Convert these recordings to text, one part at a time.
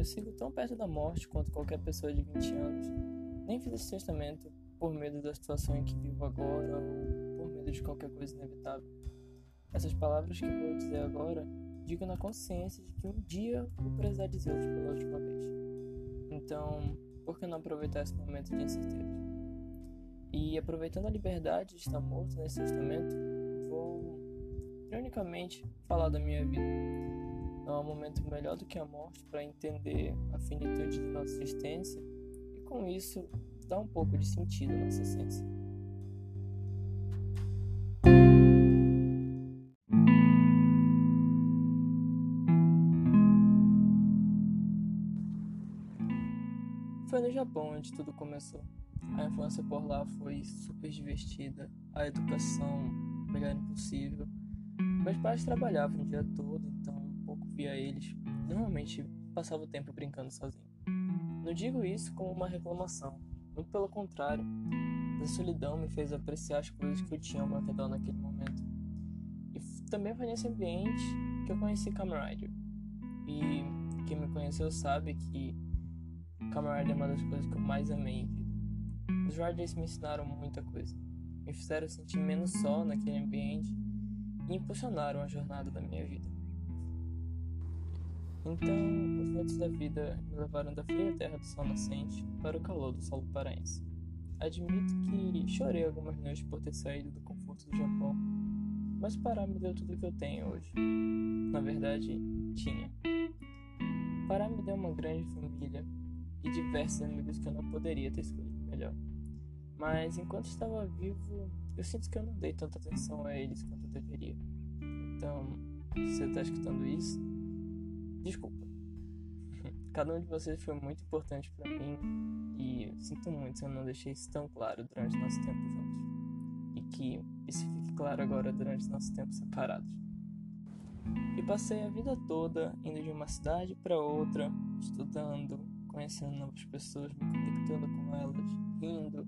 eu sigo tão perto da morte quanto qualquer pessoa de 20 anos. Nem fiz esse testamento por medo da situação em que vivo agora ou por medo de qualquer coisa inevitável. Essas palavras que vou dizer agora, digo na consciência de que um dia vou precisar dizê-las pela última vez. Então, por que não aproveitar esse momento de incerteza? E aproveitando a liberdade de estar morto nesse testamento, vou, ironicamente, falar da minha vida. Não há momento melhor do que a morte para entender a finitude de nossa existência e, com isso, dar um pouco de sentido à nossa essência. Foi no Japão onde tudo começou. A infância por lá foi super divertida, a educação melhor impossível. Meus pais trabalhavam o dia todo, então pouco via eles. Normalmente passava o tempo brincando sozinho. Não digo isso como uma reclamação, muito pelo contrário. A solidão me fez apreciar as coisas que eu tinha ao meu redor naquele momento. E também foi nesse ambiente que eu conheci Kamen Rider. E quem me conheceu sabe que Kamen Rider é uma das coisas que eu mais amei. Os Riders me ensinaram muita coisa. Me fizeram sentir menos só naquele ambiente impulsionaram a jornada da minha vida. Então, os ventos da vida me levaram da fria terra do sol nascente para o calor do solo paraense. Admito que chorei algumas noites por ter saído do conforto do Japão, mas Pará me deu tudo que eu tenho hoje. Na verdade, tinha. Pará me deu uma grande família e diversos amigos que eu não poderia ter escolhido melhor. Mas enquanto estava vivo, eu sinto que eu não dei tanta atenção a eles quanto deveria. Então, se você está escutando isso, Desculpa. Cada um de vocês foi muito importante para mim e sinto muito se eu não deixei isso tão claro durante nosso tempo juntos. E que isso fique claro agora durante nosso tempo separados. E passei a vida toda indo de uma cidade para outra, estudando, conhecendo novas pessoas, me conectando com elas, rindo,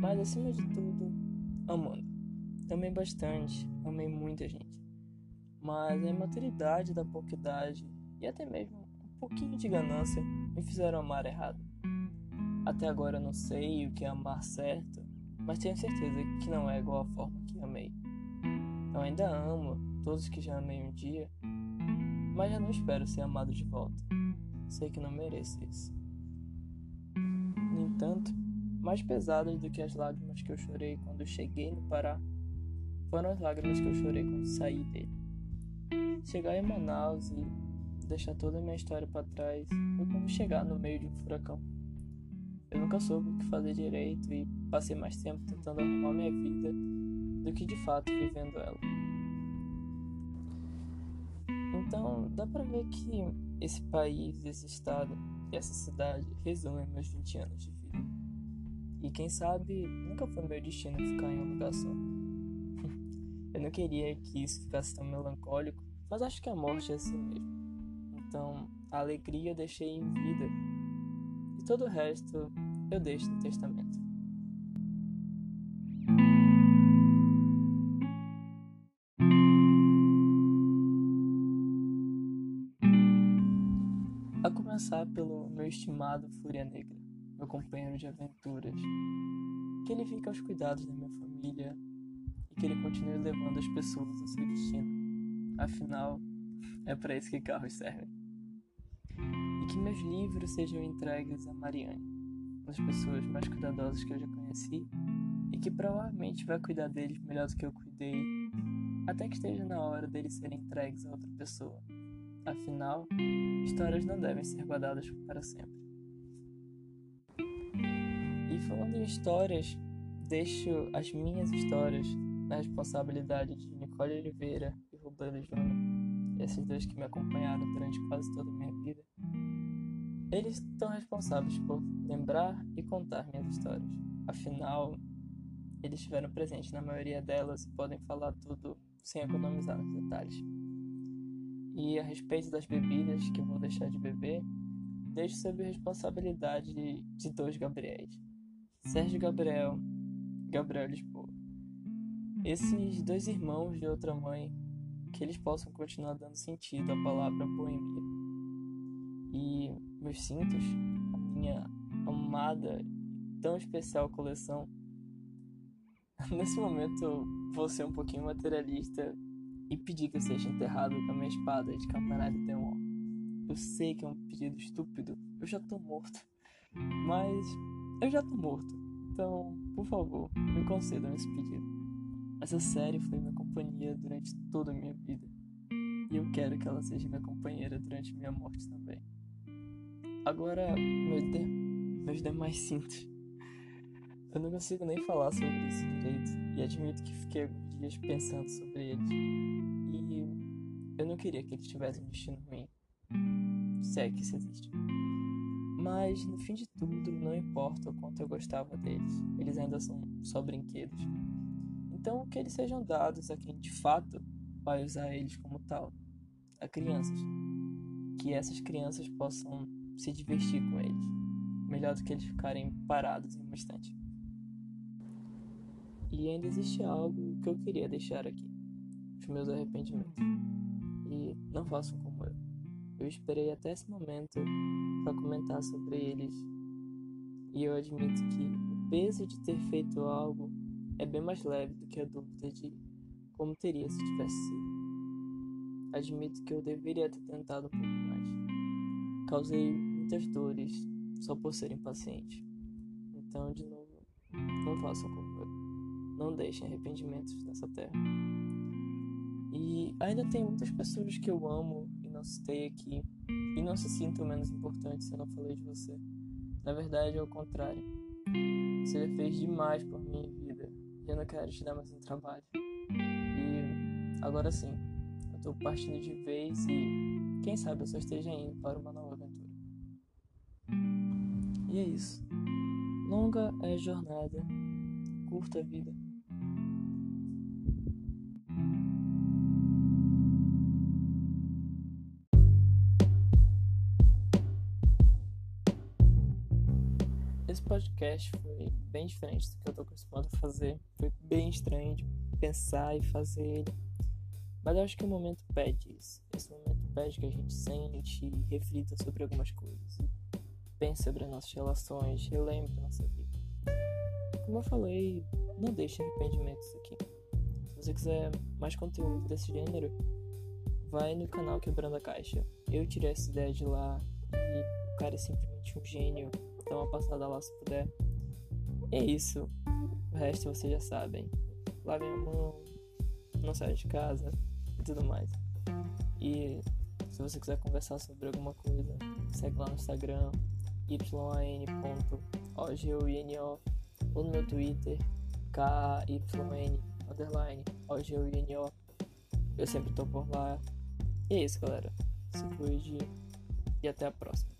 mas acima de tudo, amando. Amei bastante, amei muita gente. Mas a imaturidade da pouca idade e até mesmo um pouquinho de ganância me fizeram amar errado. Até agora não sei o que é amar certo, mas tenho certeza que não é igual à forma que amei. Eu ainda amo todos que já amei um dia, mas já não espero ser amado de volta. Sei que não mereço isso. No entanto, mais pesadas do que as lágrimas que eu chorei quando cheguei no Pará foram as lágrimas que eu chorei quando saí dele. Chegar em Manaus e deixar toda a minha história para trás foi como chegar no meio de um furacão. Eu nunca soube o que fazer direito e passei mais tempo tentando arrumar minha vida do que de fato vivendo ela. Então, dá pra ver que esse país, esse estado e essa cidade resumem meus 20 anos de vida. E quem sabe, nunca foi meu destino ficar em um lugar só. Eu não queria que isso ficasse tão melancólico, mas acho que a morte é assim mesmo. Então, a alegria eu deixei em vida. E todo o resto eu deixo no testamento. A começar pelo meu estimado Fúria Negra, meu companheiro de aventuras. Que ele fique aos cuidados da minha família que ele continue levando as pessoas ao seu destino. Afinal, é para isso que carros servem. E que meus livros sejam entregues a Mariane, uma das pessoas mais cuidadosas que eu já conheci, e que provavelmente vai cuidar deles melhor do que eu cuidei, até que esteja na hora deles serem entregues a outra pessoa. Afinal, histórias não devem ser guardadas para sempre. E falando em histórias, deixo as minhas histórias na responsabilidade de Nicole Oliveira e Rubens Júnior esses dois que me acompanharam durante quase toda a minha vida, eles estão responsáveis por lembrar e contar minhas histórias. Afinal, eles estiveram presentes na maioria delas e podem falar tudo sem economizar nos detalhes. E a respeito das bebidas que vou deixar de beber, deixo sob responsabilidade de dois Gabriéis, Sérgio Gabriel Gabriel Lisboa. Esses dois irmãos de outra mãe que eles possam continuar dando sentido à palavra boemia. e meus cintos, a minha amada tão especial coleção. Nesse momento eu vou ser um pouquinho materialista e pedir que eu seja enterrado com a minha espada de campanário Temor. Eu sei que é um pedido estúpido, eu já tô morto, mas eu já tô morto, então, por favor, me concedam esse pedido. Essa série foi minha companhia durante toda a minha vida e eu quero que ela seja minha companheira durante minha morte também. Agora, meu de... meus demais cintos. Eu não consigo nem falar sobre isso direito e admito que fiquei alguns dias pensando sobre eles. E eu não queria que eles tivessem um destino ruim. Se é que isso existe. Mas no fim de tudo, não importa o quanto eu gostava deles, eles ainda são só brinquedos. Então, que eles sejam dados a quem de fato vai usar eles como tal, a crianças. Que essas crianças possam se divertir com eles, melhor do que eles ficarem parados em uma estante. E ainda existe algo que eu queria deixar aqui: os meus arrependimentos. E não façam como eu. Eu esperei até esse momento para comentar sobre eles. E eu admito que o peso de ter feito algo é bem mais leve do que a dúvida de como teria se tivesse sido. Admito que eu deveria ter tentado um pouco mais. Causei muitas dores só por ser impaciente. Então, de novo, não façam como eu. Não deixem arrependimentos nessa terra. E ainda tem muitas pessoas que eu amo e não citei aqui. E não se sintam menos importantes se eu não falei de você. Na verdade, é o contrário. Você fez demais por e eu não quero te dar mais um trabalho. E agora sim, eu tô partindo de vez e quem sabe eu só esteja indo para uma nova e é isso. Longa é a jornada, curta a vida. Esse podcast foi bem diferente do que eu tô acostumado a fazer. Foi bem estranho de pensar e fazer ele. Mas eu acho que o momento pede isso. Esse momento pede que a gente sente e reflita sobre algumas coisas pense sobre as nossas relações, relembre da nossa vida. Como eu falei, não deixe arrependimentos aqui. Se você quiser mais conteúdo desse gênero, vai no canal Quebrando a Caixa. Eu tirei essa ideia de lá e o cara é simplesmente um gênio. Dá uma passada lá se puder. É isso. O resto vocês já sabem. Lavem a mão, não saiam de casa e tudo mais. E se você quiser conversar sobre alguma coisa, segue lá no Instagram, yn.ogino ou no meu Twitter kyn eu sempre tô por lá e é isso galera se cuide e até a próxima